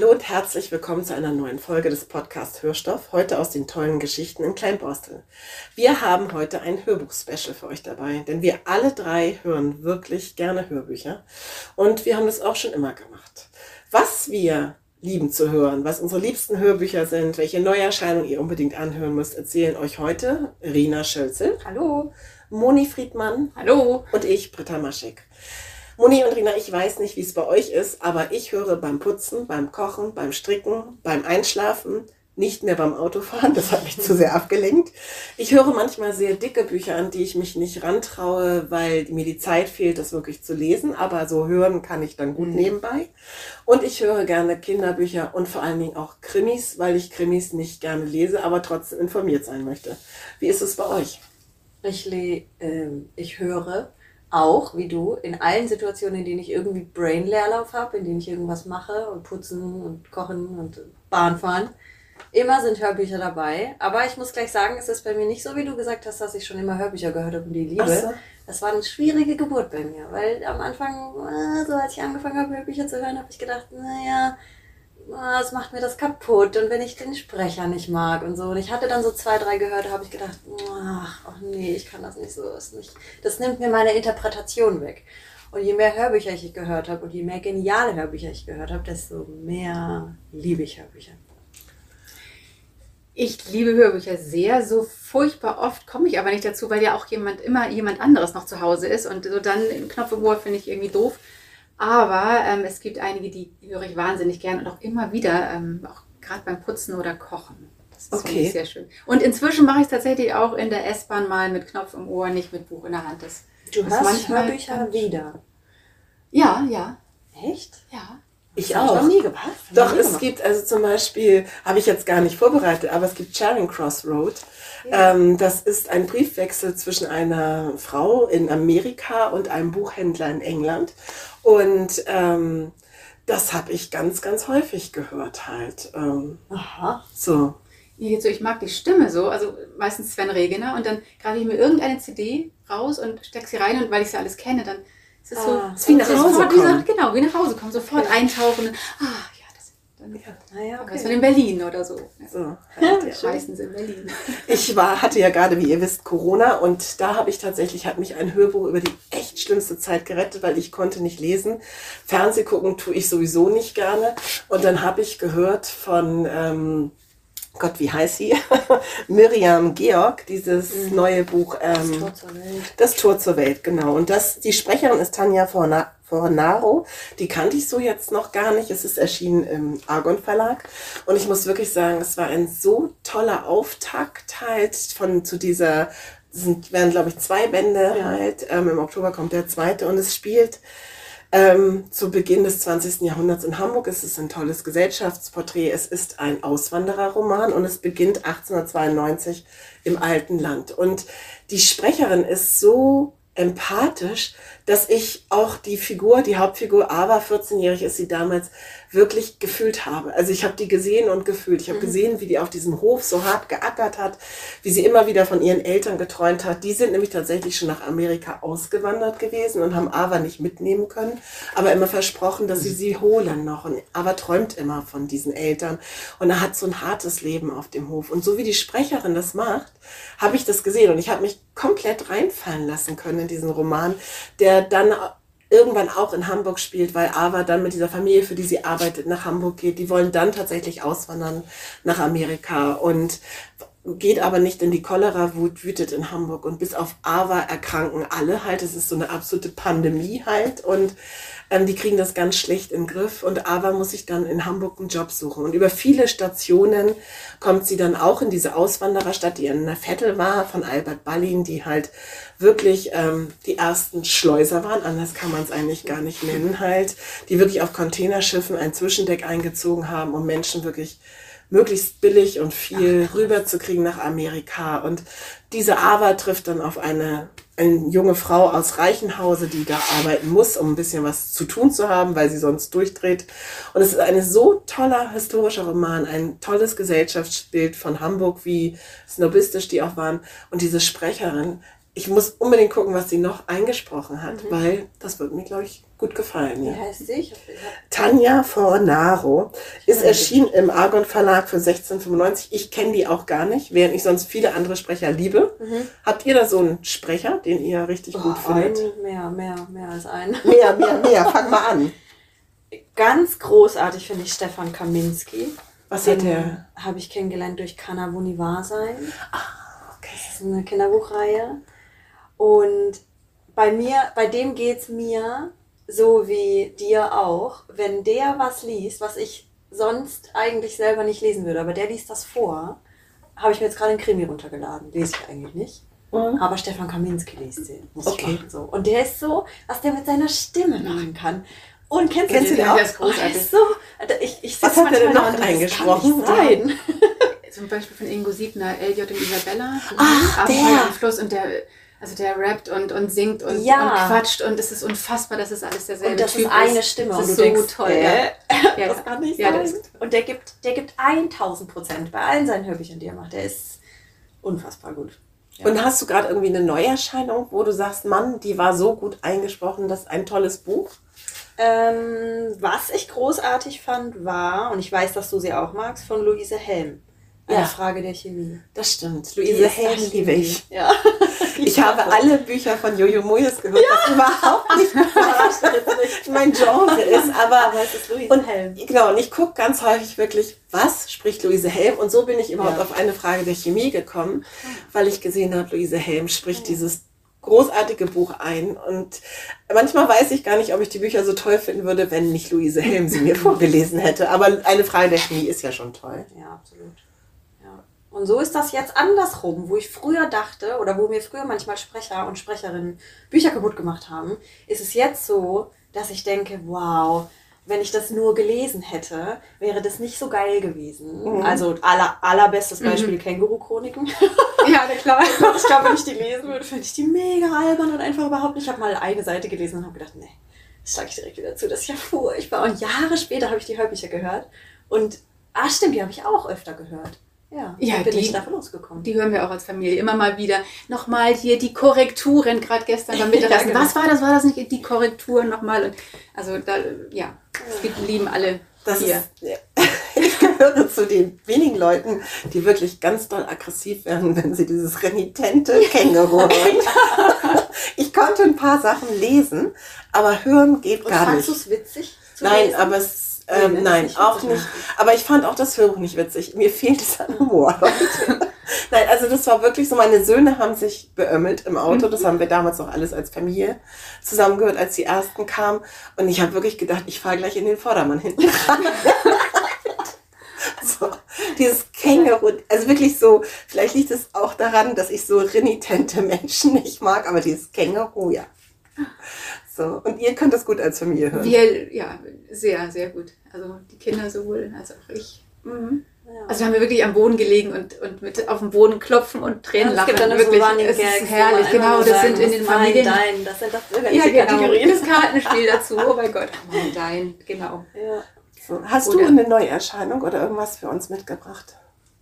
Hallo und herzlich willkommen zu einer neuen Folge des Podcast Hörstoff, heute aus den tollen Geschichten in Kleinborstel. Wir haben heute ein Hörbuch-Special für euch dabei, denn wir alle drei hören wirklich gerne Hörbücher und wir haben das auch schon immer gemacht. Was wir lieben zu hören, was unsere liebsten Hörbücher sind, welche Neuerscheinungen ihr unbedingt anhören müsst, erzählen euch heute Rina Schölzel. Hallo. Moni Friedmann. Hallo. Und ich, Britta Maschek. Moni und Rina, ich weiß nicht, wie es bei euch ist, aber ich höre beim Putzen, beim Kochen, beim Stricken, beim Einschlafen, nicht mehr beim Autofahren, das hat mich zu sehr abgelenkt. Ich höre manchmal sehr dicke Bücher, an die ich mich nicht rantraue, weil mir die Zeit fehlt, das wirklich zu lesen, aber so hören kann ich dann gut mhm. nebenbei. Und ich höre gerne Kinderbücher und vor allen Dingen auch Krimis, weil ich Krimis nicht gerne lese, aber trotzdem informiert sein möchte. Wie ist es bei euch? Ich, äh, ich höre auch, wie du, in allen Situationen, in denen ich irgendwie Brain-Leerlauf habe, in denen ich irgendwas mache und putzen und kochen und Bahn fahren, immer sind Hörbücher dabei. Aber ich muss gleich sagen, es ist bei mir nicht so, wie du gesagt hast, dass ich schon immer Hörbücher gehört habe und die liebe. So. Das war eine schwierige Geburt bei mir, weil am Anfang, äh, so als ich angefangen habe, Hörbücher zu hören, habe ich gedacht, naja, es macht mir das kaputt und wenn ich den Sprecher nicht mag und so. Und ich hatte dann so zwei, drei gehört, habe ich gedacht, ach, ach nee, ich kann das nicht so. Das, nicht, das nimmt mir meine Interpretation weg. Und je mehr Hörbücher ich gehört habe und je mehr geniale Hörbücher ich gehört habe, desto mehr liebe ich Hörbücher. Ich liebe Hörbücher sehr. So furchtbar oft komme ich aber nicht dazu, weil ja auch jemand immer jemand anderes noch zu Hause ist. Und so dann einen Knopf im Ohr finde ich irgendwie doof. Aber ähm, es gibt einige, die höre ich wahnsinnig gern und auch immer wieder, ähm, auch gerade beim Putzen oder Kochen. Das ist okay. sehr schön. Und inzwischen mache ich es tatsächlich auch in der S-Bahn mal mit Knopf im Ohr, nicht mit Buch in der Hand. Das, du das hast manchmal Bücher wieder. Ja, ja. Echt? Ja. Ich auch. Ich noch nie gemacht. Doch, nie es gemacht. gibt also zum Beispiel, habe ich jetzt gar nicht vorbereitet, aber es gibt Charing Cross Road. Ja. Ähm, das ist ein Briefwechsel zwischen einer Frau in Amerika und einem Buchhändler in England. Und ähm, das habe ich ganz, ganz häufig gehört halt. Ähm, Aha. So. Ich mag die Stimme so, also meistens Sven Regener und dann greife ich mir irgendeine CD raus und stecke sie rein und weil ich sie alles kenne, dann ist es so, ah, ist wie nach Hause kommen. genau, wie nach Hause kommen, sofort okay. eintauchen. Ah, dann ja. Naja, okay. In Berlin oder so. so. Ja, meistens in Berlin. Ich war, hatte ja gerade, wie ihr wisst, Corona und da habe ich tatsächlich, hat mich ein Hörbuch über die echt schlimmste Zeit gerettet, weil ich konnte nicht lesen. Fernseh gucken tue ich sowieso nicht gerne. Und dann habe ich gehört von ähm, Gott, wie heißt sie? Miriam Georg, dieses mhm. neue Buch. Ähm, das Tor zur Welt. Das Tor zur Welt, genau. Und das, die Sprecherin ist Tanja Fornaro. Die kannte ich so jetzt noch gar nicht. Es ist erschienen im Argon Verlag. Und ich muss wirklich sagen, es war ein so toller Auftakt halt von zu dieser, sind, werden glaube ich zwei Bände ja. halt. Ähm, Im Oktober kommt der zweite und es spielt ähm, zu Beginn des 20. Jahrhunderts in Hamburg. Es ist ein tolles Gesellschaftsporträt. Es ist ein Auswandererroman und es beginnt 1892 im alten Land. Und die Sprecherin ist so empathisch, dass ich auch die Figur, die Hauptfigur, aber 14-jährig ist sie damals, wirklich gefühlt habe. Also ich habe die gesehen und gefühlt. Ich habe mhm. gesehen, wie die auf diesem Hof so hart geackert hat, wie sie immer wieder von ihren Eltern geträumt hat. Die sind nämlich tatsächlich schon nach Amerika ausgewandert gewesen und haben Ava nicht mitnehmen können, aber immer versprochen, dass sie sie holen noch. Und Ava träumt immer von diesen Eltern und er hat so ein hartes Leben auf dem Hof. Und so wie die Sprecherin das macht, habe ich das gesehen und ich habe mich komplett reinfallen lassen können in diesen Roman, der dann irgendwann auch in Hamburg spielt, weil Ava dann mit dieser Familie, für die sie arbeitet, nach Hamburg geht. Die wollen dann tatsächlich auswandern nach Amerika. Und geht aber nicht in die Cholera-Wut, wütet in Hamburg. Und bis auf Ava erkranken alle halt. Es ist so eine absolute Pandemie halt. Und ähm, die kriegen das ganz schlecht in den Griff. Und Ava muss sich dann in Hamburg einen Job suchen. Und über viele Stationen kommt sie dann auch in diese Auswandererstadt, die in der Vettel war, von Albert Ballin, die halt wirklich ähm, die ersten Schleuser waren, anders kann man es eigentlich gar nicht nennen halt, die wirklich auf Containerschiffen ein Zwischendeck eingezogen haben, um Menschen wirklich möglichst billig und viel rüberzukriegen nach Amerika. Und diese Ava trifft dann auf eine, eine junge Frau aus Reichenhause, die da arbeiten muss, um ein bisschen was zu tun zu haben, weil sie sonst durchdreht. Und es ist ein so toller historischer Roman, ein tolles Gesellschaftsbild von Hamburg, wie snobistisch die auch waren. Und diese Sprecherin, ich muss unbedingt gucken, was sie noch eingesprochen hat, mhm. weil das wird mir, glaube ich, gut gefallen. Ja. Wie heißt sie? Tanja Fornaro ist erschienen im Argon Verlag für 1695. Ich kenne die auch gar nicht, während ich sonst viele andere Sprecher liebe. Mhm. Habt ihr da so einen Sprecher, den ihr richtig oh, gut findet? Ein, mehr, mehr, mehr als einen. Mehr, mehr, mehr. Fang mal an. Ganz großartig finde ich Stefan Kaminski. Was hat der? Habe ich kennengelernt durch Kanavuni Wahrsein. Ah, okay. Das ist eine Kinderbuchreihe. Und bei mir, bei dem geht es mir so wie dir auch. Wenn der was liest, was ich sonst eigentlich selber nicht lesen würde, aber der liest das vor, habe ich mir jetzt gerade einen Krimi runtergeladen. Lese ich eigentlich nicht. Mhm. Aber Stefan Kaminski liest den. Muss okay. ich machen, so. Und der ist so, was der mit seiner Stimme machen kann. Und kennst, kennst du den, den auch? Der ist großartig. Oh, ist so, ich, ich was hat er denn noch eingesprochen? Sein. Zum Beispiel von Ingo Siebner, Elliot und Isabella. Ach, der. Fluss und der also der rappt und, und singt und, ja. und quatscht und es ist unfassbar, dass es alles derselbe Und das typ ist eine Stimme das und ist du so denkst, toll. Äh, ja. das kann nicht ja, sein. Und der gibt, der gibt 1000 Prozent bei allen seinen Hörbüchern, die er macht. Der ist unfassbar gut. Ja. Und hast du gerade irgendwie eine Neuerscheinung, wo du sagst, Mann, die war so gut eingesprochen, das ist ein tolles Buch? Ähm, was ich großartig fand, war, und ich weiß, dass du sie auch magst, von Luise Helm. Eine ja. Frage der Chemie. Das stimmt. Luise Helm liebe ich. Ja. Ich habe alle Bücher von Jojo Moyes gehört, ja. was überhaupt nicht mein Genre ist. Aber, aber es ist Luise und, Helm. Genau, und ich gucke ganz häufig wirklich, was spricht Luise Helm? Und so bin ich überhaupt ja. auf eine Frage der Chemie gekommen, weil ich gesehen habe, Luise Helm spricht ja. dieses großartige Buch ein. Und manchmal weiß ich gar nicht, ob ich die Bücher so toll finden würde, wenn nicht Luise Helm sie mir vorgelesen hätte. Aber eine Frage der Chemie ist ja schon toll. Ja, absolut. Und so ist das jetzt andersrum, wo ich früher dachte oder wo mir früher manchmal Sprecher und Sprecherinnen Bücher kaputt gemacht haben, ist es jetzt so, dass ich denke, wow, wenn ich das nur gelesen hätte, wäre das nicht so geil gewesen. Mhm. Also aller, allerbestes Beispiel mhm. Känguru-Chroniken. ja, klar. ich glaube, wenn ich die lesen würde, finde ich die mega albern und einfach überhaupt nicht. Ich habe mal eine Seite gelesen und habe gedacht, nee, das sage ich direkt wieder zu, das ist ja furchtbar. Und Jahre später habe ich die Hörbücher gehört und, ah stimmt, die habe ich auch öfter gehört. Ja, ja bin die, ich davon ausgekommen. Die hören wir auch als Familie immer mal wieder. Nochmal hier die Korrekturen, gerade gestern beim Mittagessen. ja, genau. Was war das? War das nicht die Korrekturen nochmal? Und also da, ja, wir lieben alle das hier. Ist, ich gehöre zu den wenigen Leuten, die wirklich ganz doll aggressiv werden, wenn sie dieses renitente Känguru hören. ich konnte ein paar Sachen lesen, aber hören geht Und gar nicht. Fandest du es witzig? Nein, lesen? aber es ähm, nee, nein, nicht auch nicht. Aber ich fand auch das Hörbuch nicht witzig. Mir fehlt es an Humor. nein, also das war wirklich so, meine Söhne haben sich beömmelt im Auto. Das haben wir damals noch alles als Familie zusammengehört, als die ersten kamen. Und ich habe wirklich gedacht, ich fahre gleich in den Vordermann hinten rein. so, dieses Känguru, also wirklich so, vielleicht liegt es auch daran, dass ich so renitente Menschen nicht mag, aber dieses Känguru, ja. So, und ihr könnt das gut als Familie hören. Wir, ja, sehr, sehr gut. Also die Kinder sowohl als auch ich. Mhm. Ja. Also haben wir wirklich am Boden gelegen und, und mit auf dem Boden klopfen und Tränen ja, lachen. Es gibt dann wirklich, so es ist herrlich. Genau, das sind in den Familien. Dein, das sind doch ja, genau, Kategorien. Das Kartenspiel dazu. Oh mein Gott. Mein Dein, genau. Ja. So, hast oder, du eine Neuerscheinung oder irgendwas für uns mitgebracht?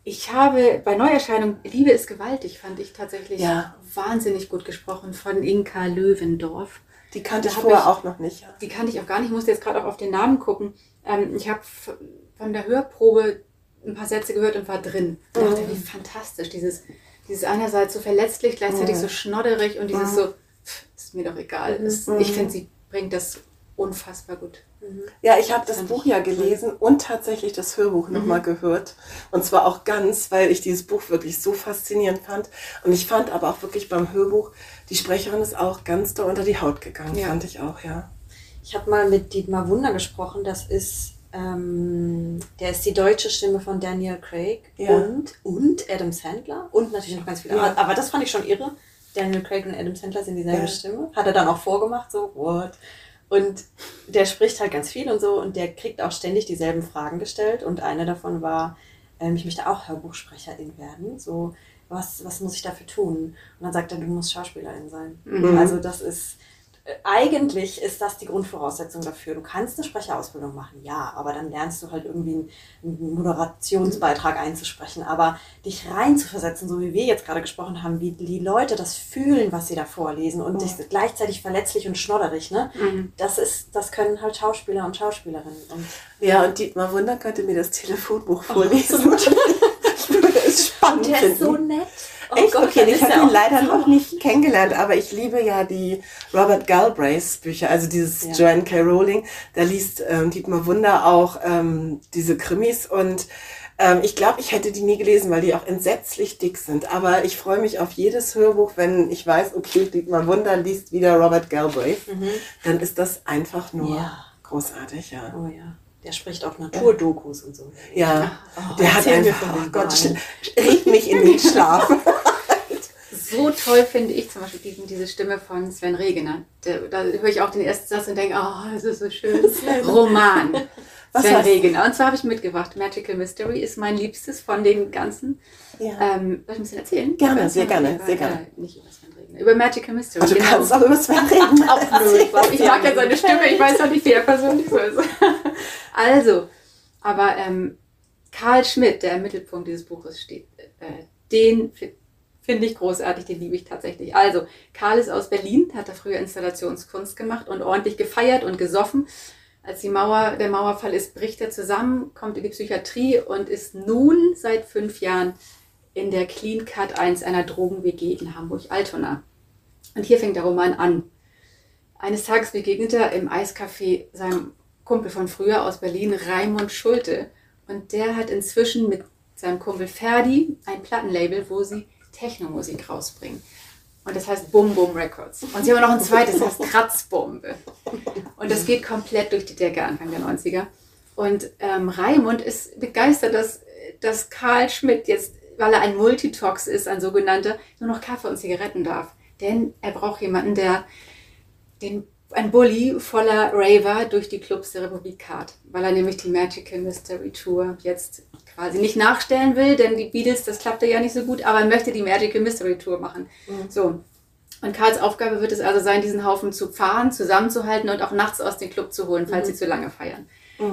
Ich habe bei Neuerscheinung Liebe ist gewaltig, fand ich tatsächlich ja. wahnsinnig gut gesprochen von Inka Löwendorf. Die kannte ich vorher ich, auch noch nicht. Ja. Die kannte ich auch gar nicht. Ich musste jetzt gerade auch auf den Namen gucken. Ähm, ich habe von der Hörprobe ein paar Sätze gehört und war drin. Ich dachte, mhm. wie fantastisch. Dieses, dieses einerseits so verletzlich, gleichzeitig mhm. so schnodderig und dieses mhm. so, pff, ist mir doch egal. Mhm. ich finde, sie bringt das unfassbar gut. Ja, ich habe das Buch ja gelesen und tatsächlich das Hörbuch noch nochmal gehört. Und zwar auch ganz, weil ich dieses Buch wirklich so faszinierend fand. Und ich fand aber auch wirklich beim Hörbuch, die Sprecherin ist auch ganz da unter die Haut gegangen, Ja. fand ich auch, ja. Ich habe mal mit Dietmar Wunder gesprochen. Das ist, ähm, der ist die deutsche Stimme von Daniel Craig Ja. und, und Adam Sandler und natürlich noch ganz viele. Ja. Aber, das fand ich schon irre. Daniel Craig und Adam Sandler sind dieselbe Ja. Stimme. Hat er dann auch vorgemacht, so, what? Und der spricht halt ganz viel und so und der kriegt auch ständig dieselben Fragen gestellt. Und eine davon war, ähm, ich möchte auch Hörbuchsprecherin werden. So, was, was muss ich dafür tun? Und dann sagt er, du musst Schauspielerin sein. Mhm. Also das ist, eigentlich ist das die Grundvoraussetzung dafür. Du kannst eine Sprecherausbildung machen, ja, aber dann lernst du halt irgendwie einen, Moderationsbeitrag einzusprechen. Aber dich reinzuversetzen, so wie wir jetzt gerade gesprochen haben, wie die Leute das fühlen, was sie da vorlesen und dich gleichzeitig verletzlich und schnodderig, ne? Mhm. Das ist, das können halt Schauspieler und Schauspielerinnen. Und Ja, und Dietmar Wunder könnte mir das Telefonbuch vorlesen. ich würde spannend der ist so finden. nett. Oh Echt? Gott, okay, ich habe ihn leider so- noch nicht kennengelernt, aber ich liebe ja die Robert Galbraiths Bücher, also dieses Ja. Joanne K. Rowling. Da liest ähm, Dietmar Wunder auch ähm, diese Krimis und ähm, ich glaube, ich hätte die nie gelesen, weil die auch entsetzlich dick sind. Aber ich freue mich auf jedes Hörbuch, wenn ich weiß, okay, Dietmar Wunder liest wieder Robert Galbraith. Dann ist das einfach nur Mhm. Ja. großartig, ja. Oh ja. Der spricht auch Naturdokus und so. Ja, Oh, der hat einfach, oh Gott, regt mich in den Schlaf. So toll finde ich zum Beispiel diesen, diese Stimme von Sven Regener. Der, da höre ich auch den ersten Satz und denke, oh, das ist so schön. Roman. Was Sven Regener. Und zwar habe ich mitgebracht. Magical Mystery ist mein liebstes von den ganzen. Ja. Ähm, soll ich ein bisschen erzählen? Gerne, sehr gerne, sehr gerne. Äh, nicht über Sven Über Magical Mystery. Also du genau. kannst auch über Sven reden. Auch nö, ich, mag ja seine Stimme, ich weiß auch nicht, wie er persönlich so ist. Also, aber ähm, Karl Schmidt, der im Mittelpunkt dieses Buches steht, äh, den fi- finde ich großartig, den liebe ich tatsächlich. Also, Karl ist aus Berlin, hat da früher Installationskunst gemacht und ordentlich gefeiert und gesoffen. Als die Mauer, der Mauerfall ist, bricht er zusammen, kommt in die Psychiatrie und ist nun seit fünf Jahren in der Clean Cut 1 einer Drogen-WG in Hamburg-Altona. Und hier fängt der Roman an. Eines Tages begegnet er im Eiscafé seinem Kumpel von früher aus Berlin, Raimund Schulte. Und der hat inzwischen mit seinem Kumpel Ferdi ein Plattenlabel, wo sie Technomusik rausbringen. Und das heißt Bum Bum Records. Und sie haben noch ein zweites, das heißt Kratzbombe. Und das geht komplett durch die Decke Anfang der 90er. Und ähm, Raimund ist begeistert, dass, dass Karl Schmidt jetzt, weil er ein Multitox ist, ein sogenannter, nur noch Kaffee und Zigaretten darf. Denn er braucht jemanden, der den, ein Bulli voller Raver durch die Clubs der Republik karrt, weil er nämlich die Magical Mystery Tour jetzt quasi nicht nachstellen will, denn die Beatles, das klappte ja nicht so gut, aber er möchte die Magical Mystery Tour machen. So. Und Karls Aufgabe wird es also sein, diesen Haufen zu fahren, zusammenzuhalten und auch nachts aus dem Club zu holen, falls sie zu lange feiern.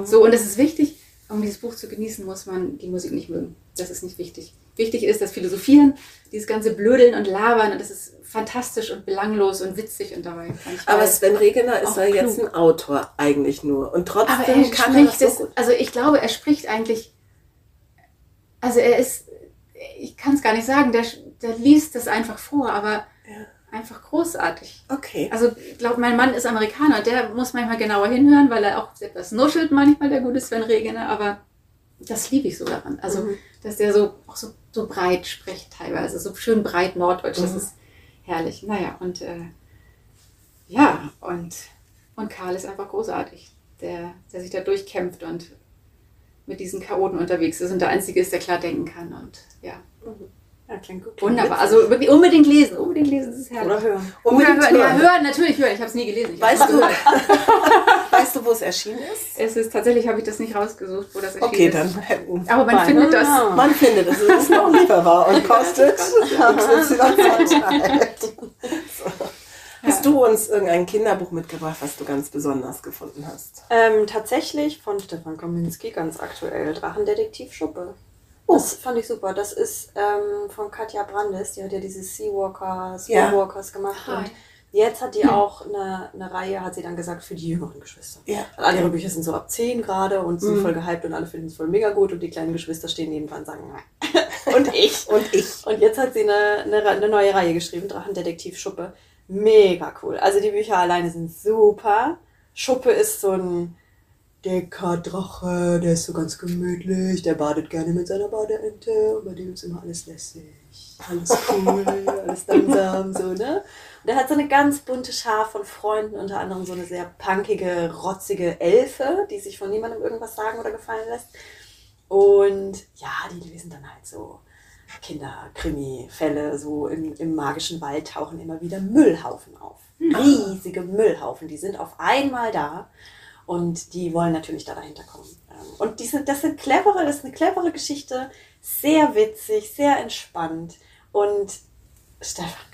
So, und es ist wichtig, um dieses Buch zu genießen, muss man die Musik nicht mögen. Das ist nicht wichtig. Wichtig ist das Philosophieren, dieses ganze Blödeln und Labern und das ist fantastisch und belanglos und witzig und dabei. Aber Sven Regener ist ja jetzt ein Autor eigentlich nur. Und trotzdem Aber er kann er das spricht so also ich glaube, er spricht eigentlich, also er ist, ich kann es gar nicht sagen, der, der liest das einfach vor, aber einfach großartig. Okay. Also ich glaube, mein Mann ist Amerikaner, der muss manchmal genauer hinhören, weil er auch etwas nuschelt manchmal, der gute Sven Regener, aber das liebe ich so daran. Also, Mhm. dass der so, auch so, so breit spricht teilweise, so schön breit norddeutsch, das Mhm. ist herrlich. Naja, und äh, ja, und, und Karl ist einfach großartig, der, der sich da durchkämpft und mit diesen Chaoten unterwegs ist und der Einzige ist, der klar denken kann. Und ja, Ja, klingt gut. wunderbar. Also wirklich unbedingt lesen, unbedingt lesen, das ist herrlich. Oder hören. Oder Unbedingt hören, ja, hören. hören, natürlich hören. Ich habe es nie gelesen. Ich Weißt du. weißt du, wo es erschienen ist? Es ist tatsächlich, habe ich das nicht rausgesucht, wo das erschienen Okay, ist. dann hätten. Aber man findet das. Ah. Man findet es, es ist noch lieferbar und kostet XY so. Hast du uns irgendein Kinderbuch mitgebracht, was du ganz besonders gefunden hast? Ähm, tatsächlich von Stefan Kominski, ganz aktuell, Drachendetektiv Schuppe. Oh. Das fand ich super. Das ist ähm, von Katja Brandes, die hat ja diese Seawalkers, Ja. Walkers gemacht. Hi. Und jetzt hat die auch eine, eine Reihe, hat sie dann gesagt, für die jüngeren Geschwister. Ja. Alle ihre Bücher sind so ab 10 gerade und sind Mhm. voll gehypt und alle finden es voll mega gut und die kleinen Geschwister stehen nebenan und sagen, nein. und ich. Und ich. Und jetzt hat sie eine, eine, eine neue Reihe geschrieben, Drachendetektiv Schuppe. Mega cool. Also die Bücher alleine sind super. Schuppe ist so ein dicker Drache, der ist so ganz gemütlich, der badet gerne mit seiner Badeente und bei dem ist immer alles lässig. Alles cool, alles langsam, so, ne? Und er hat so eine ganz bunte Schar von Freunden, unter anderem so eine sehr punkige, rotzige Elfe, die sich von niemandem irgendwas sagen oder gefallen lässt. Und ja, die lesen dann halt so Kinderkrimi-Fälle, so im, im magischen Wald tauchen immer wieder Müllhaufen auf. Riesige Müllhaufen, die sind auf einmal da und die wollen natürlich da dahinter kommen. Ähm, Und die sind, das sind clevere, das ist eine clevere Geschichte, sehr witzig, sehr entspannt. Und Stefan.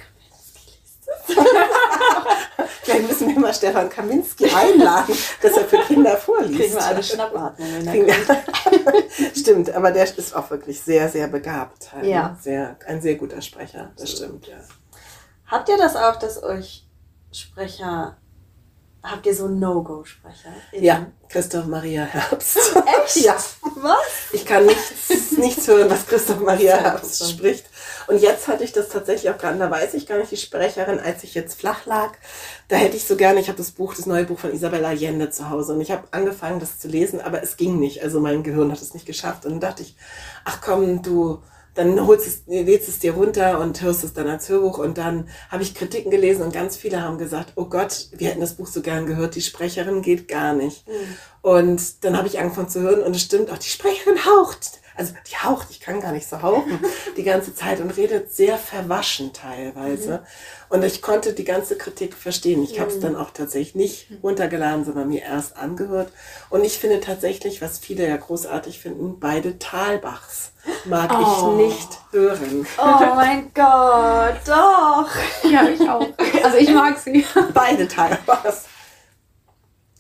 Vielleicht müssen wir mal Stefan Kaminski einladen, dass er für Kinder vorliest. Kriegen wir alle Schnappatmung. wenn er Stimmt, aber der ist auch wirklich sehr, sehr begabt. Halt. Ja. Sehr, ein sehr guter Sprecher, das stimmt, ja. Habt ihr das auch, dass euch Sprecher, habt ihr so No-Go-Sprecher? Ja, Christoph Maria Herbst. Echt? Ja. Was? Ich kann nichts, nichts hören, was Christoph Maria Herbst spricht. Und jetzt hatte ich das tatsächlich auch gerade, da weiß ich gar nicht, die Sprecherin, als ich jetzt flach lag, da hätte ich so gerne, ich habe das Buch, das neue Buch von Isabella Allende zu Hause und ich habe angefangen, das zu lesen, aber es ging nicht. Also mein Gehirn hat es nicht geschafft. Und dann dachte ich, ach komm, du, dann holst es, lädst es dir runter und hörst es dann als Hörbuch. Und dann habe ich Kritiken gelesen und ganz viele haben gesagt, oh Gott, wir hätten das Buch so gern gehört, die Sprecherin geht gar nicht. Und dann habe ich angefangen zu hören und es stimmt auch, die Sprecherin haucht. Also die haucht, ich kann gar nicht so hauchen die ganze Zeit und redet sehr verwaschen teilweise. Und ich konnte die ganze Kritik verstehen. Ich habe es dann auch tatsächlich nicht runtergeladen, sondern mir erst angehört. Und ich finde tatsächlich, was viele ja großartig finden, beide Talbachs mag Oh. ich nicht hören. Oh mein Gott, doch. Ja, ich auch. Also ich mag sie. Beide Talbachs.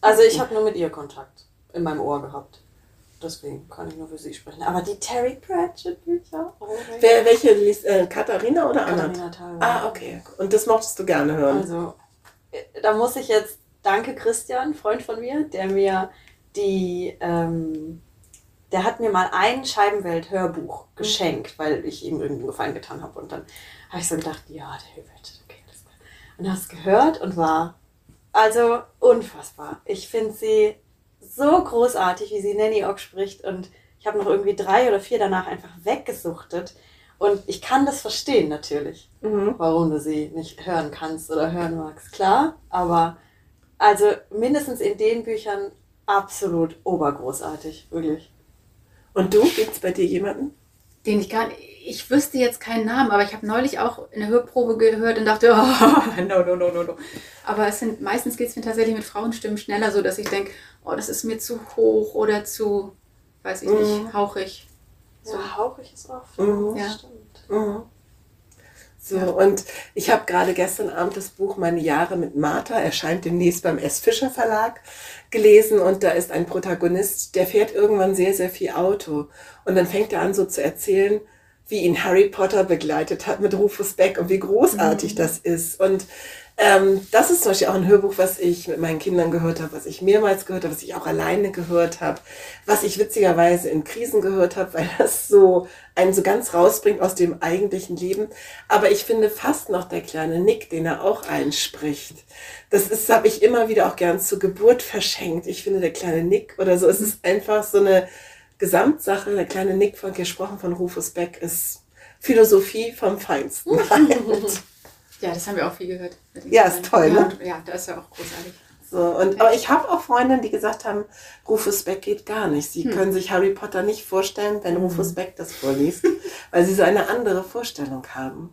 Also ich habe nur mit ihr Kontakt in meinem Ohr gehabt. Deswegen kann ich nur für sie sprechen. Aber die Terry Pratchett Bücher. Oh Wer, welche liest, äh, Katharina oder Anna? Katharina Thalbach. Ah, okay. Und das mochtest du gerne hören. Also, äh, da muss ich jetzt, danke Christian, Freund von mir, der mir die, ähm, der hat mir mal ein Scheibenwelt-Hörbuch geschenkt, weil ich ihm irgendeinen Gefallen getan habe. Und dann habe ich so gedacht, ja, der Hörwelt, okay, alles klar. Und habe es gehört und war also unfassbar. Ich finde sie so großartig, wie sie Nanny Ock spricht. Und ich habe noch irgendwie drei oder vier danach einfach weggesuchtet. Und ich kann das verstehen natürlich Mhm. warum du sie nicht hören kannst oder hören magst. Klar, aber also mindestens in den Büchern absolut obergroßartig, wirklich. Und du, gibt's bei dir jemanden? Den ich gar nicht, ich wüsste jetzt keinen Namen, aber ich habe neulich auch eine Hörprobe gehört und dachte, oh, no, no, no, no, no. Aber es sind, meistens geht es mir tatsächlich mit Frauenstimmen schneller so, dass ich denke, oh, das ist mir zu hoch oder zu, weiß ich nicht, Mhm. hauchig. So hauchig ist oft. Mhm. Ja. Stimmt. Mhm. So, Ja. und ich habe gerade gestern Abend das Buch Meine Jahre mit Martha, erscheint demnächst beim S. Fischer Verlag, gelesen und da ist ein Protagonist, der fährt irgendwann sehr, sehr viel Auto. Und dann fängt er an so zu erzählen, wie ihn Harry Potter begleitet hat mit Rufus Beck und wie großartig das ist. Und ähm, das ist zum Beispiel auch ein Hörbuch, was ich mit meinen Kindern gehört habe, was ich mehrmals gehört habe, was ich auch alleine gehört habe, was ich witzigerweise in Krisen gehört habe, weil das so einen so ganz rausbringt aus dem eigentlichen Leben. Aber ich finde fast noch der kleine Nick, den er auch einspricht. Das ist, habe ich immer wieder auch gern zur Geburt verschenkt. Ich finde der kleine Nick oder so, es ist einfach so eine Gesamtsache. Der kleine Nick von gesprochen von Rufus Beck ist Philosophie vom Feinsten. halt. Ja, das haben wir auch viel gehört. Ja, ist toll, ja, ne? Ja, das ist ja auch großartig. So, und, aber ich habe auch Freundinnen, die gesagt haben, Rufus Beck geht gar nicht. Sie können sich Harry Potter nicht vorstellen, wenn Rufus Beck das vorliest, weil sie so eine andere Vorstellung haben.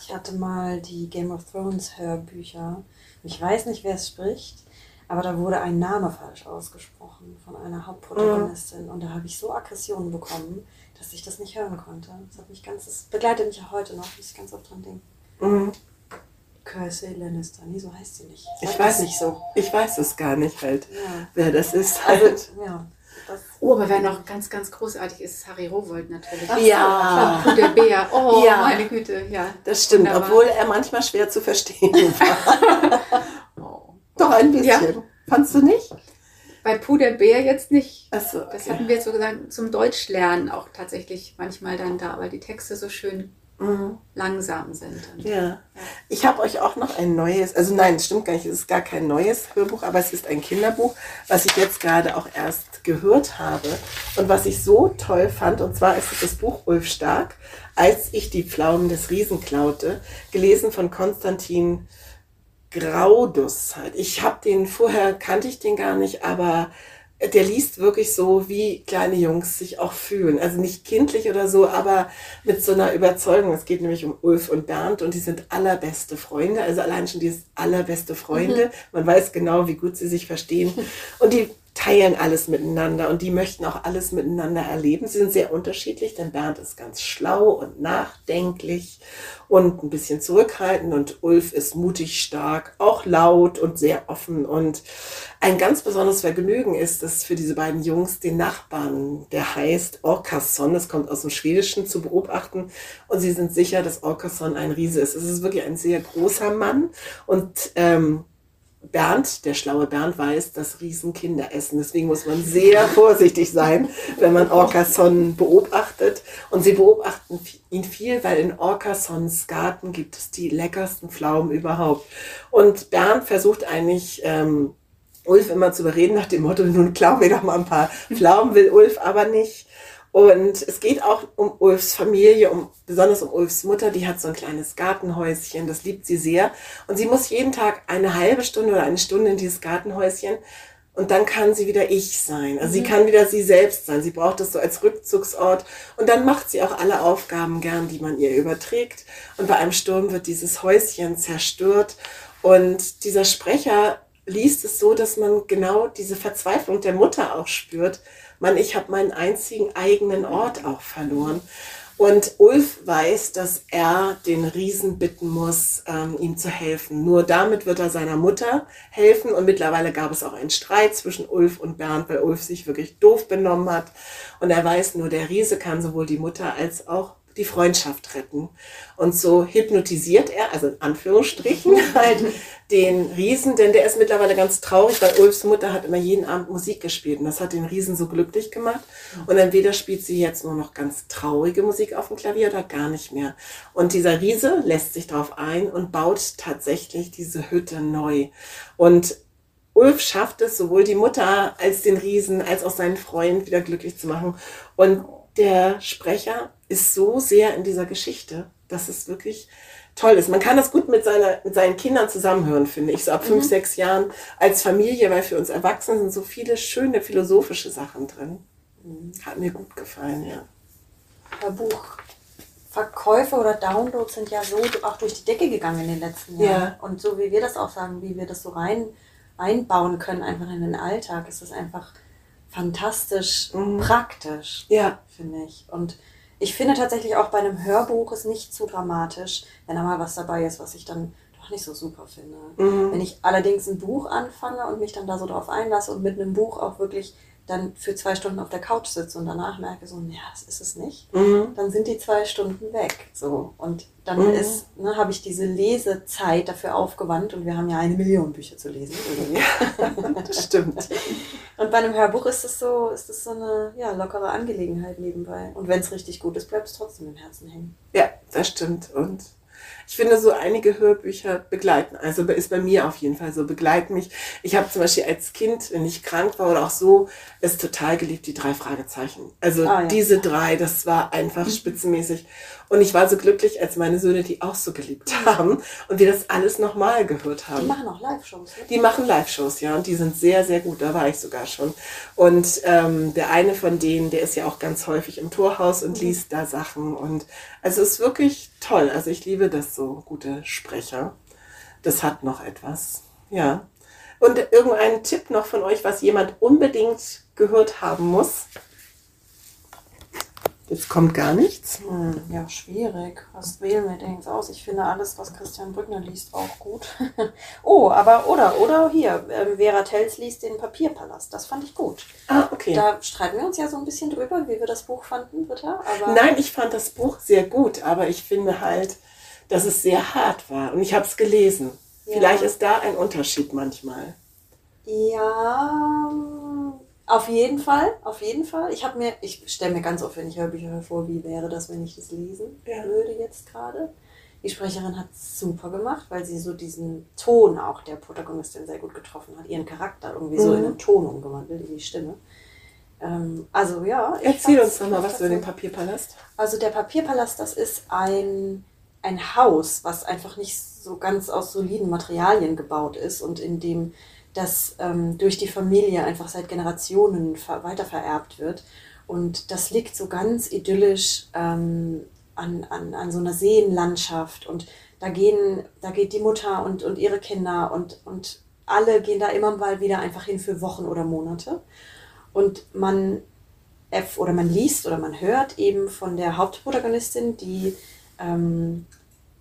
Ich hatte mal die Game of Thrones Hörbücher. Ich weiß nicht, wer es spricht, aber da wurde ein Name falsch ausgesprochen von einer Hauptprotagonistin. Und da habe ich so Aggressionen bekommen, dass ich das nicht hören konnte. Das hat mich ganz, das begleitet mich auch heute noch, muss ich ganz oft dran denken. Mhm. Cersei Lannister, nee, so heißt sie nicht. Ich Sag weiß das nicht so. Ich weiß es gar nicht halt, Ja. wer das ist. Halt. Also, ja. Das, Oh, aber wer noch ganz, ganz großartig ist, ist Harry Rowold natürlich. Ach so, ja, Und der Bär. Oh, Ja. meine Güte, ja. das stimmt, Wunderbar. obwohl er manchmal schwer zu verstehen war. Oh. Doch ein bisschen. Fandst du nicht? Bei Puder Bär jetzt nicht. Achso, Das okay. hatten wir sozusagen zum Deutschlernen auch tatsächlich manchmal dann da, weil die Texte so schön langsam sind. Und Ja. Ich habe euch auch noch ein neues, also nein, es stimmt gar nicht, es ist gar kein neues Hörbuch, aber es ist ein Kinderbuch, was ich jetzt gerade auch erst gehört habe und was ich so toll fand, und zwar ist es das Buch Ulf Stark, als ich die Pflaumen des Riesen klaute, gelesen von Konstantin Graudus. Ich habe den vorher kannte ich den gar nicht, aber der liest wirklich so, wie kleine Jungs sich auch fühlen. Also nicht kindlich oder so, aber mit so einer Überzeugung. Es geht nämlich um Ulf und Bernd und die sind allerbeste Freunde. Also allein schon dieses allerbeste Freunde. Man weiß genau, wie gut sie sich verstehen. Und die teilen alles miteinander und die möchten auch alles miteinander erleben. Sie sind sehr unterschiedlich, denn Bernd ist ganz schlau und nachdenklich und ein bisschen zurückhaltend und Ulf ist mutig, stark, auch laut und sehr offen und ein ganz besonderes Vergnügen ist es für diese beiden Jungs, den Nachbarn, der heißt Orkason, das kommt aus dem Schwedischen, zu beobachten und sie sind sicher, dass Orkason ein Riese ist. Es ist wirklich ein sehr großer Mann und ähm, Bernd, der schlaue Bernd, weiß, dass Riesen Kinder essen. Deswegen muss man sehr vorsichtig sein, wenn man Orkason beobachtet. Und sie beobachten ihn viel, weil in Orkasons Garten gibt es die leckersten Pflaumen überhaupt. Und Bernd versucht eigentlich, ähm, Ulf immer zu überreden nach dem Motto, nun klau mir doch mal ein paar Pflaumen, will Ulf aber nicht. Und es geht auch um Ulfs Familie, um, besonders um Ulfs Mutter, die hat so ein kleines Gartenhäuschen, das liebt sie sehr. Und sie muss jeden Tag eine halbe Stunde oder eine Stunde in dieses Gartenhäuschen und dann kann sie wieder ich sein. Also sie kann wieder sie selbst sein. Sie braucht das so als Rückzugsort. Und dann macht sie auch alle Aufgaben gern, die man ihr überträgt. Und bei einem Sturm wird dieses Häuschen zerstört. Und dieser Sprecher liest es so, dass man genau diese Verzweiflung der Mutter auch spürt. Mann, ich habe meinen einzigen eigenen Ort auch verloren. Und Ulf weiß, dass er den Riesen bitten muss, ähm, ihm zu helfen. Nur damit wird er seiner Mutter helfen. Und mittlerweile gab es auch einen Streit zwischen Ulf und Bernd, weil Ulf sich wirklich doof benommen hat. Und er weiß nur, der Riese kann sowohl die Mutter als auch die Freundschaft retten. Und so hypnotisiert er, also in Anführungsstrichen, halt den Riesen, denn der ist mittlerweile ganz traurig, weil Ulfs Mutter hat immer jeden Abend Musik gespielt und das hat den Riesen so glücklich gemacht. Und entweder spielt sie jetzt nur noch ganz traurige Musik auf dem Klavier oder gar nicht mehr. Und dieser Riese lässt sich darauf ein und baut tatsächlich diese Hütte neu. Und Ulf schafft es, sowohl die Mutter als den Riesen, als auch seinen Freund wieder glücklich zu machen. Und der Sprecher ist so sehr in dieser Geschichte, dass es wirklich toll ist. Man kann das gut mit, seiner, mit seinen Kindern zusammenhören, finde ich, so ab fünf, sechs Jahren als Familie, weil für uns Erwachsene sind so viele schöne philosophische Sachen drin. Hat mir gut gefallen, ja. Buchverkäufe oder Downloads sind ja so auch durch die Decke gegangen in den letzten Jahren. Ja. Und so wie wir das auch sagen, wie wir das so rein einbauen können, einfach in den Alltag, ist das einfach fantastisch praktisch, Ja, finde ich. Und ich finde tatsächlich auch bei einem Hörbuch ist nicht zu dramatisch, wenn da mal was dabei ist, was ich dann doch nicht so super finde. Wenn ich allerdings ein Buch anfange und mich dann da so drauf einlasse und mit einem Buch auch wirklich dann für zwei Stunden auf der Couch sitze und danach merke so, ja, das ist es nicht, dann sind die zwei Stunden weg. So. Und dann ist, ne, habe ich diese Lesezeit dafür aufgewandt und wir haben ja eine Million Bücher zu lesen. Irgendwie. das stimmt. Und bei einem Hörbuch ist es so, ist es so eine ja, lockere Angelegenheit nebenbei. Und wenn es richtig gut ist, bleibt es trotzdem im Herzen hängen. Ja, das stimmt. Und ich finde, so einige Hörbücher begleiten, also ist bei mir auf jeden Fall so, begleiten mich. Ich habe zum Beispiel als Kind, wenn ich krank war oder auch so, es total geliebt, die drei Fragezeichen. Also Ah, ja. diese drei, das war einfach spitzenmäßig. Und ich war so glücklich, als meine Söhne die auch so geliebt haben und wir das alles nochmal gehört Die haben. machen auch Live-Shows. Ne? Die machen Live-Shows, ja, und die sind sehr, sehr gut. Da war ich sogar schon. Und ähm, der eine von denen, der ist ja auch ganz häufig im Torhaus und liest da Sachen. Und also es ist wirklich toll. Also ich liebe das so, gute Sprecher. Das hat noch etwas. Ja. Und irgendein Tipp noch von euch, was jemand unbedingt gehört haben muss? Jetzt kommt gar nichts. Hm, ja, schwierig. Was wählen wir denn jetzt aus? Ich finde alles, was Christian Brückner liest, auch gut. oh, aber, oder, oder hier, ähm, Vera Tells liest den Papierpalast. Das fand ich gut. Ah, okay. Da streiten wir uns ja so ein bisschen drüber, wie wir das Buch fanden, Britta. Aber Nein, ich fand das Buch sehr gut, aber ich finde halt, dass es sehr hart war. Und ich habe es gelesen. Ja. Vielleicht ist da ein Unterschied manchmal. Ja, Auf jeden Fall, auf jeden Fall. Ich habe mir, ich stelle mir ganz oft, wenn ich Hörbücher vor, wie wäre das, wenn ich das lesen Ja. würde jetzt gerade. Die Sprecherin hat es super gemacht, weil sie so diesen Ton auch der Protagonistin sehr gut getroffen hat, ihren Charakter irgendwie so Mhm. in einen Ton umgewandelt, in die Stimme. Ähm, also ja. Erzähl uns doch mal was über den Papierpalast. also der Papierpalast, das ist ein, ein Haus, was einfach nicht so ganz aus soliden Materialien gebaut ist und in dem das ähm, durch die Familie einfach seit Generationen ver weitervererbt wird. Und das liegt so ganz idyllisch ähm, an, an, an so einer Seenlandschaft. Und da gehen, da geht die Mutter und, und ihre Kinder und, und alle gehen da immer mal wieder einfach hin für Wochen oder Monate. Und man oder man liest oder man hört eben von der Hauptprotagonistin, die ähm,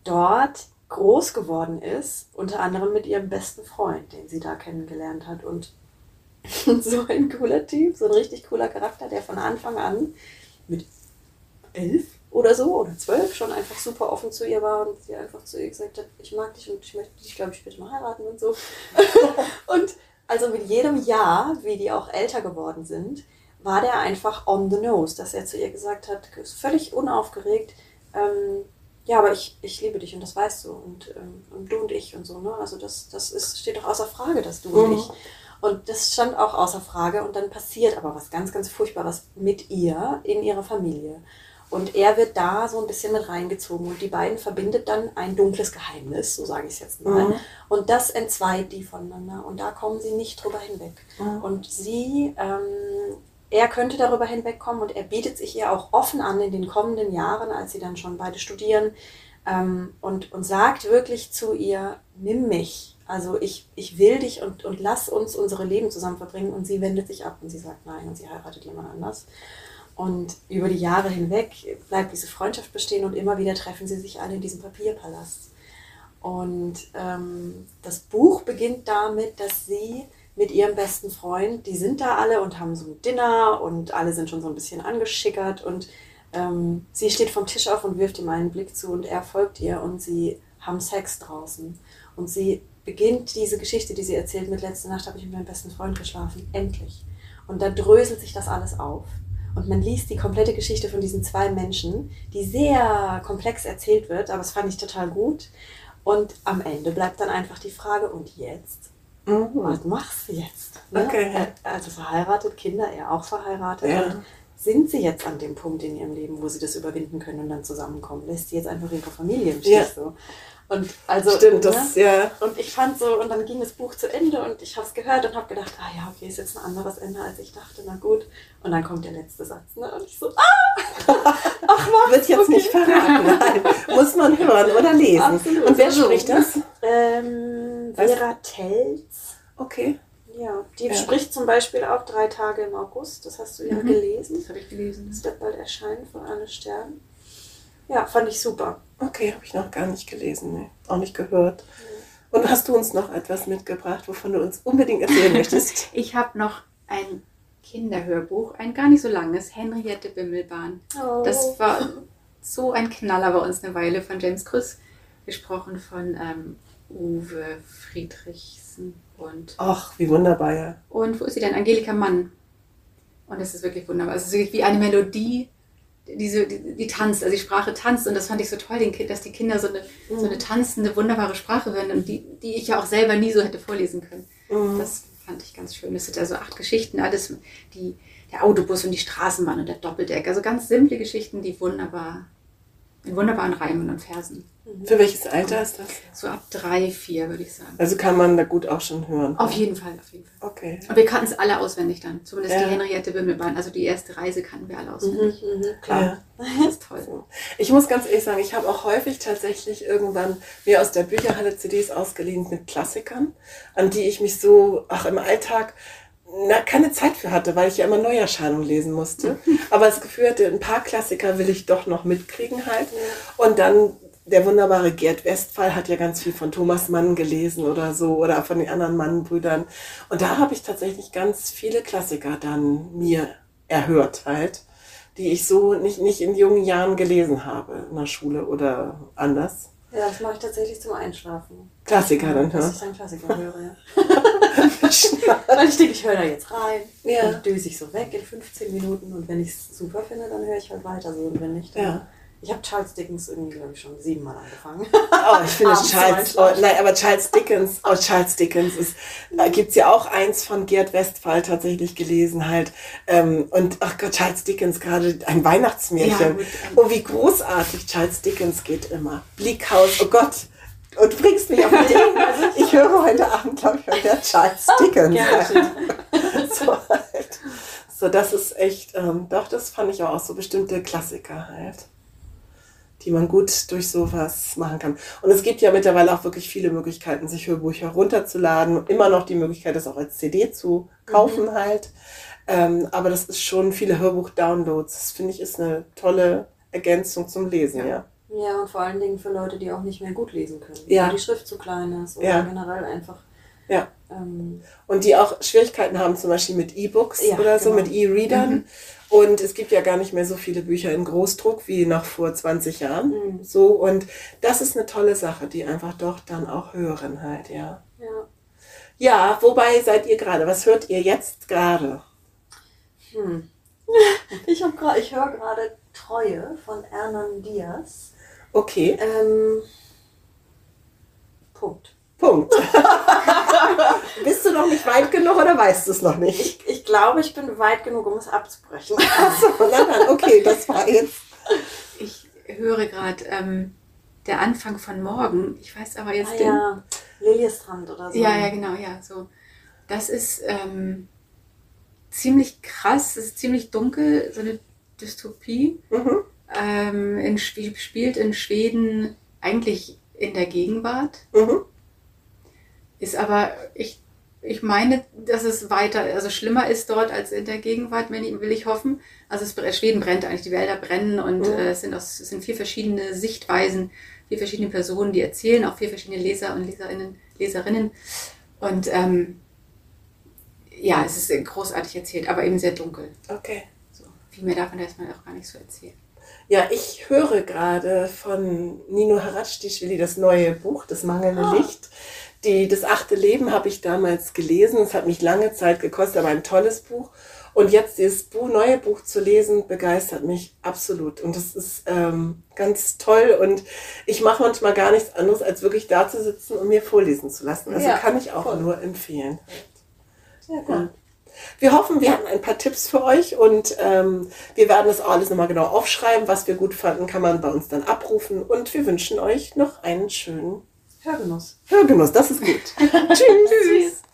dort groß geworden ist, unter anderem mit ihrem besten Freund, den sie da kennengelernt hat. Und so ein cooler Typ, so ein richtig cooler Charakter, der von Anfang an mit elf oder so oder zwölf schon einfach super offen zu ihr war und sie einfach zu ihr gesagt hat, ich mag dich und ich möchte dich, glaube ich, später mal heiraten und so. und also mit jedem Jahr, wie die auch älter geworden sind, war der einfach on the nose, dass er zu ihr gesagt hat, völlig unaufgeregt, ähm, ja, aber ich, ich liebe dich und das weißt du und, ähm, und du und ich und so, ne? Also das, das ist, steht doch außer Frage, dass du und Mhm. ich. Und das stand auch außer Frage und dann passiert aber was ganz, ganz Furchtbares mit ihr in ihrer Familie. Und er wird da so ein bisschen mit reingezogen und die beiden verbindet dann ein dunkles Geheimnis, so sage ich es jetzt mal. Mhm. Und das entzweit die voneinander und da kommen sie nicht drüber hinweg. Mhm. Und sie, ähm, er könnte darüber hinwegkommen und er bietet sich ihr auch offen an in den kommenden Jahren, als sie dann schon beide studieren ähm, und, und sagt wirklich zu ihr, nimm mich. Also ich, ich will dich und, und lass uns unsere Leben zusammen verbringen. Und sie wendet sich ab und sie sagt nein und sie heiratet jemand anders. Und über die Jahre hinweg bleibt diese Freundschaft bestehen und immer wieder treffen sie sich alle in diesem Papierpalast. Und ähm, das Buch beginnt damit, dass sie mit ihrem besten Freund, die sind da alle und haben so ein Dinner und alle sind schon so ein bisschen angeschickert und ähm, sie steht vom Tisch auf und wirft ihm einen Blick zu und er folgt ihr und sie haben Sex draußen. Und sie beginnt diese Geschichte, die sie erzählt mit letzte Nacht habe ich mit meinem besten Freund geschlafen. Endlich. Und da dröselt sich das alles auf. Und man liest die komplette Geschichte von diesen zwei Menschen, die sehr komplex erzählt wird, aber das fand ich total gut. Und am Ende bleibt dann einfach die Frage, und jetzt? Mhm. Was machst du jetzt? Ne? Okay. Äh, Also verheiratet, Kinder, er auch verheiratet. Ja. Und sind sie jetzt an dem Punkt in ihrem Leben, wo sie das überwinden können und dann zusammenkommen? Lässt sie jetzt einfach ihre Familie im Stich Ja. so? Und also, Stimmt, ne? das ja. Und ich fand so, und dann ging das Buch zu Ende und ich habe es gehört und habe gedacht, ah ja, okay, ist jetzt ein anderes Ende, als ich dachte, na gut. Und dann kommt der letzte Satz, ne? Und ich so, ah! Ach was, Wird jetzt okay. nicht verraten. Nein. Muss man hören oder lesen. Absolut. Und wer So. spricht das? Ähm, Vera Telz. Okay. Ja, die Ja. spricht zum Beispiel auch drei Tage im August. Das hast du ja Mhm. gelesen. Das habe ich gelesen. Das wird bald erscheinen von Anne Stern. Ja, fand ich super. Okay, habe ich noch gar nicht gelesen, nee. auch nicht gehört. Und hast du uns noch etwas mitgebracht, wovon du uns unbedingt erzählen möchtest? Ich habe noch ein Kinderhörbuch, ein gar nicht so langes, Henriette Bimmelbahn. Oh. Das war so ein Knaller bei uns eine Weile von James Krüss, gesprochen von ähm, Uwe Friedrichsen und, Ach, wie wunderbar, ja. und wo ist sie denn? Angelika Mann. Und es ist wirklich wunderbar. Es ist wirklich wie eine Melodie, diese, die, die tanzt, also die Sprache tanzt und das fand ich so toll, den dass die Kinder so eine, so eine tanzende, wunderbare Sprache hören und die, die ich ja auch selber nie so hätte vorlesen können. Mhm. Das fand ich ganz schön. Es sind also acht Geschichten, alles die, der Autobus und die Straßenbahn und der Doppeldeck. Also ganz simple Geschichten, die wunderbar, in wunderbaren Reimen und Versen. Für welches Alter ist das? So ab drei, vier würde ich sagen. Also kann man da gut auch schon hören. Auf jeden Fall, auf jeden Fall. Okay. Und wir kannten es alle auswendig dann. Zumindest Ja. die Henriette Bimmelbahn. Also die erste Reise kannten wir alle auswendig. Mhm, mhm, klar. Ja. Das ist toll. Ich muss ganz ehrlich sagen, ich habe auch häufig tatsächlich irgendwann mir aus der Bücherhalle CDs ausgeliehen mit Klassikern, an die ich mich so, ach, im Alltag na, keine Zeit für hatte, weil ich ja immer Neuerscheinungen lesen musste. Aber das Gefühl hatte, ein paar Klassiker will ich doch noch mitkriegen halt. Und dann der wunderbare Gerd Westphal hat ja ganz viel von Thomas Mann gelesen oder so oder von den anderen Mann-Brüdern. Und da habe ich tatsächlich ganz viele Klassiker dann mir erhört halt, die ich so nicht, nicht in jungen Jahren gelesen habe in der Schule oder anders. Ja, das mache ich tatsächlich zum Einschlafen. Klassiker dann Dass hören. ich dann Klassiker höre, ja. Weil ich denke, ich höre da jetzt rein. Ja. Dann döse ich so weg in 15 Minuten und wenn ich es super finde, dann höre ich halt weiter so. Und wenn nicht, dann. Ja. Ich habe Charles Dickens irgendwie, glaube ich, schon siebenmal angefangen. Oh, ich finde Charles, oh, nein, aber Charles Dickens, oh, Charles Dickens ist, da gibt's ja auch eins von Gerd Westphal tatsächlich gelesen halt. Ähm, und ach Gott, Charles Dickens, gerade ein Weihnachtsmärchen. Ja, oh, wie großartig Charles Dickens geht immer. Bleakhouse, oh Gott. Und du bringst mich auf Ideen. Ich höre heute Abend, glaube ich, wieder Charles Dickens. so, halt. so, das ist echt, ähm, doch, das fand ich auch so bestimmte Klassiker halt die man gut durch sowas machen kann. Und es gibt ja mittlerweile auch wirklich viele Möglichkeiten, sich Hörbücher runterzuladen. Immer noch die Möglichkeit, das auch als CD zu kaufen halt. Ähm, aber das ist schon viele Hörbuch-Downloads. Das finde ich ist eine tolle Ergänzung zum Lesen, ja. Ja, und vor allen Dingen für Leute, die auch nicht mehr gut lesen können. Ja. Weil die Schrift zu klein ist oder Ja. generell einfach. Ja. Ähm, Und die auch Schwierigkeiten haben, zum Beispiel mit E-Books Ja, oder so, genau. mit E-Readern. Und es gibt ja gar nicht mehr so viele Bücher in Großdruck wie noch vor 20 Jahren. Mhm. So, und das ist eine tolle Sache, die einfach doch dann auch hören halt, ja. ja. Ja, wobei seid ihr gerade? Was hört ihr jetzt gerade? Hm. Ich, hab ich höre gerade Treue von Hernan Diaz. Okay, Ähm, Punkt. Punkt. Bist du noch nicht weit genug oder weißt du es noch nicht? Ich, ich glaube, ich bin weit genug, um es abzubrechen. Achso, nein, nein, okay, das war jetzt. Ich höre gerade ähm, der Anfang von morgen. Ich weiß aber jetzt Ah, den. ja, Liliestrand oder so. Ja, ja, genau, ja. So. Das ist ähm, ziemlich krass, es ist ziemlich dunkel, so eine Dystopie. Mhm. Ähm, in, spielt in Schweden eigentlich in der Gegenwart. Mhm. Ist aber, ich, ich meine, dass es weiter, also schlimmer ist dort als in der Gegenwart, will ich, hoffen. Also es, Schweden brennt eigentlich, die Wälder brennen und Mhm. äh, es, sind aus, es sind vier verschiedene Sichtweisen, vier verschiedene Personen, die erzählen, auch vier verschiedene Leser und Leserinnen, Leserinnen. Und ähm, ja, es ist großartig erzählt, aber eben sehr dunkel. Okay. So, viel mehr darf man erstmal auch gar nicht so erzählen. Ja, ich höre gerade von Nino Haractischvili das neue Buch, Das mangelnde Ah. Licht. Die, das achte Leben habe ich damals gelesen. Es hat mich lange Zeit gekostet, aber ein tolles Buch. Und jetzt dieses Buch, neue Buch zu lesen, begeistert mich absolut. Und das ist ähm, ganz toll. Und ich mache manchmal gar nichts anderes, als wirklich da zu sitzen und mir vorlesen zu lassen. Also Ja, kann ich auch voll. nur empfehlen. Sehr gut. Ja. Wir hoffen, wir hatten ein paar Tipps für euch und ähm, wir werden das alles nochmal genau aufschreiben. Was wir gut fanden, kann man bei uns dann abrufen. Und wir wünschen euch noch einen schönen Hörgenuss. Hörgenuss. Das ist gut. Tschüss. Tschüss.